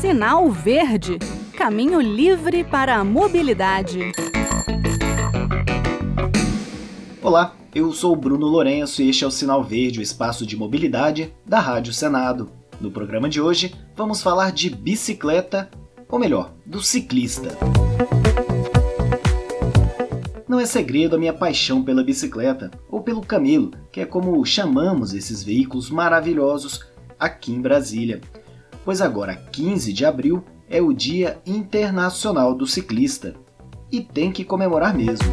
Sinal Verde Caminho livre para a mobilidade. Olá, eu sou Bruno Lourenço e este é o Sinal Verde, o espaço de mobilidade da Rádio Senado. No programa de hoje, vamos falar de bicicleta, ou melhor, do ciclista. Não é segredo a minha paixão pela bicicleta, ou pelo camelo, que é como chamamos esses veículos maravilhosos aqui em Brasília. Pois agora, 15 de abril, é o Dia Internacional do Ciclista. E tem que comemorar mesmo.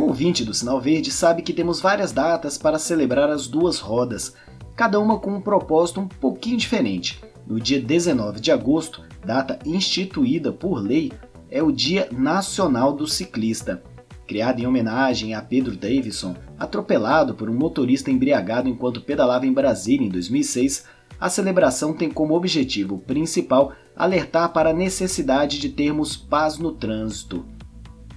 O ouvinte do Sinal Verde sabe que temos várias datas para celebrar as duas rodas, cada uma com um propósito um pouquinho diferente. No dia 19 de agosto, data instituída por lei, é o Dia Nacional do Ciclista. Criado em homenagem a Pedro Davison, atropelado por um motorista embriagado enquanto pedalava em Brasília em 2006, a celebração tem como objetivo principal alertar para a necessidade de termos paz no trânsito.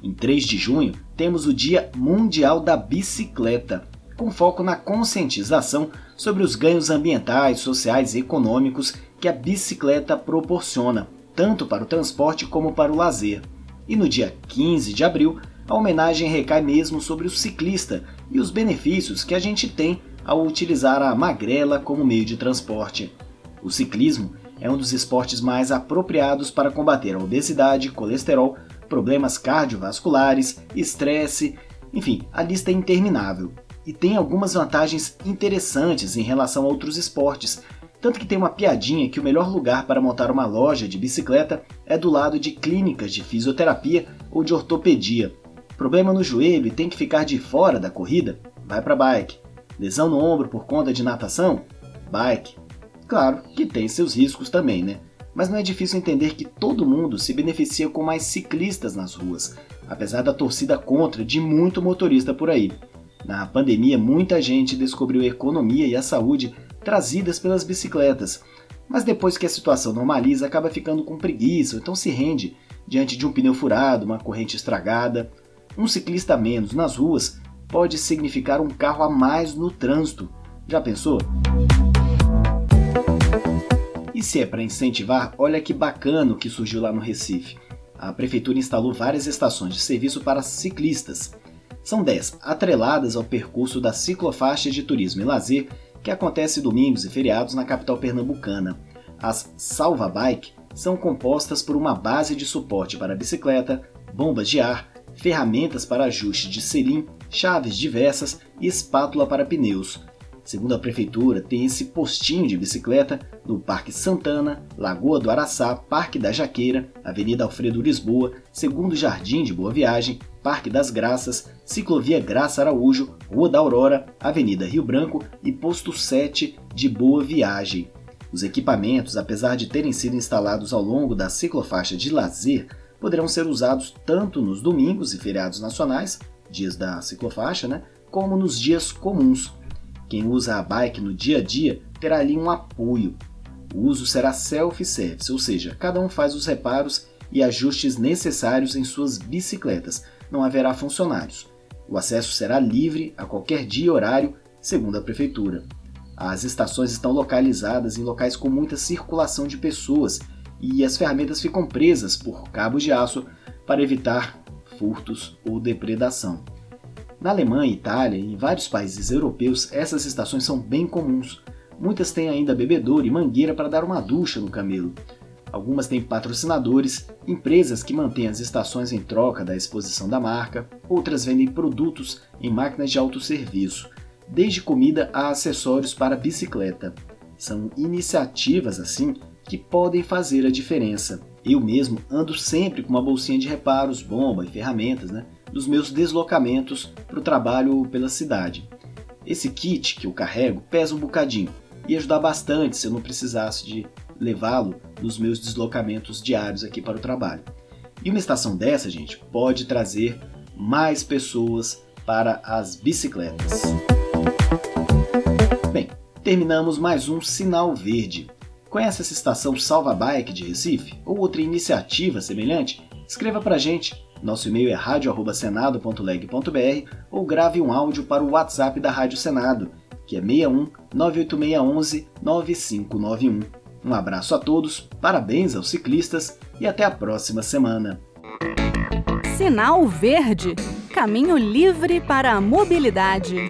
Em 3 de junho, temos o Dia Mundial da Bicicleta, com foco na conscientização sobre os ganhos ambientais, sociais e econômicos que a bicicleta proporciona, tanto para o transporte como para o lazer. E no dia 15 de abril, a homenagem recai mesmo sobre o ciclista e os benefícios que a gente tem ao utilizar a magrela como meio de transporte. O ciclismo é um dos esportes mais apropriados para combater a obesidade, colesterol, problemas cardiovasculares, estresse, enfim, a lista é interminável. E tem algumas vantagens interessantes em relação a outros esportes, tanto que tem uma piadinha que o melhor lugar para montar uma loja de bicicleta é do lado de clínicas de fisioterapia ou de ortopedia. Problema no joelho e tem que ficar de fora da corrida? Vai para bike. Lesão no ombro por conta de natação? Bike. Claro que tem seus riscos também, né? Mas não é difícil entender que todo mundo se beneficia com mais ciclistas nas ruas, apesar da torcida contra de muito motorista por aí. Na pandemia, muita gente descobriu a economia e a saúde trazidas pelas bicicletas, mas depois que a situação normaliza, acaba ficando com preguiça, ou então se rende diante de um pneu furado, uma corrente estragada. Um ciclista a menos nas ruas pode significar um carro a mais no trânsito. Já pensou? E se é para incentivar, olha que bacana o que surgiu lá no Recife. A prefeitura instalou várias estações de serviço para ciclistas. São 10, atreladas ao percurso da ciclofaixa de turismo e lazer, que acontece domingos e feriados na capital pernambucana. As Salva Bike são compostas por uma base de suporte para bicicleta, bombas de ar, ferramentas para ajuste de selim, chaves diversas e espátula para pneus. Segundo a prefeitura, tem esse postinho de bicicleta no Parque Santana, Lagoa do Araçá, Parque da Jaqueira, Avenida Alfredo Lisboa, Segundo Jardim de Boa Viagem, Parque das Graças, Ciclovia Graça Araújo, Rua da Aurora, Avenida Rio Branco e Posto 7 de Boa Viagem. Os equipamentos, apesar de terem sido instalados ao longo da ciclofaixa de lazer, poderão ser usados tanto nos domingos e feriados nacionais, dias da ciclofaixa, né, como nos dias comuns. Quem usa a bike no dia a dia terá ali um apoio. O uso será self-service, ou seja, cada um faz os reparos e ajustes necessários em suas bicicletas. Não haverá funcionários. O acesso será livre a qualquer dia e horário, segundo a prefeitura. As estações estão localizadas em locais com muita circulação de pessoas e as ferramentas ficam presas por cabos de aço para evitar furtos ou depredação. Na Alemanha, Itália e em vários países europeus, essas estações são bem comuns. Muitas têm ainda bebedouro e mangueira para dar uma ducha no camelo. Algumas têm patrocinadores, empresas que mantêm as estações em troca da exposição da marca, outras vendem produtos em máquinas de autosserviço, desde comida a acessórios para bicicleta. São iniciativas assim que podem fazer a diferença. Eu mesmo ando sempre com uma bolsinha de reparos, bomba e ferramentas, né, dos meus deslocamentos para o trabalho pela cidade. Esse kit que eu carrego pesa um bocadinho e ajudar bastante se eu não precisasse de levá-lo nos meus deslocamentos diários aqui para o trabalho. E uma estação dessa, gente, pode trazer mais pessoas para as bicicletas. Bem, terminamos mais um sinal verde. Conhece essa estação Salva Bike de Recife ou outra iniciativa semelhante? Escreva pra gente. Nosso e-mail é radio@senado.leg.br ou grave um áudio para o WhatsApp da Rádio Senado, que é 61 98611 9591. Um abraço a todos, parabéns aos ciclistas e até a próxima semana. Sinal Verde Caminho livre para a mobilidade.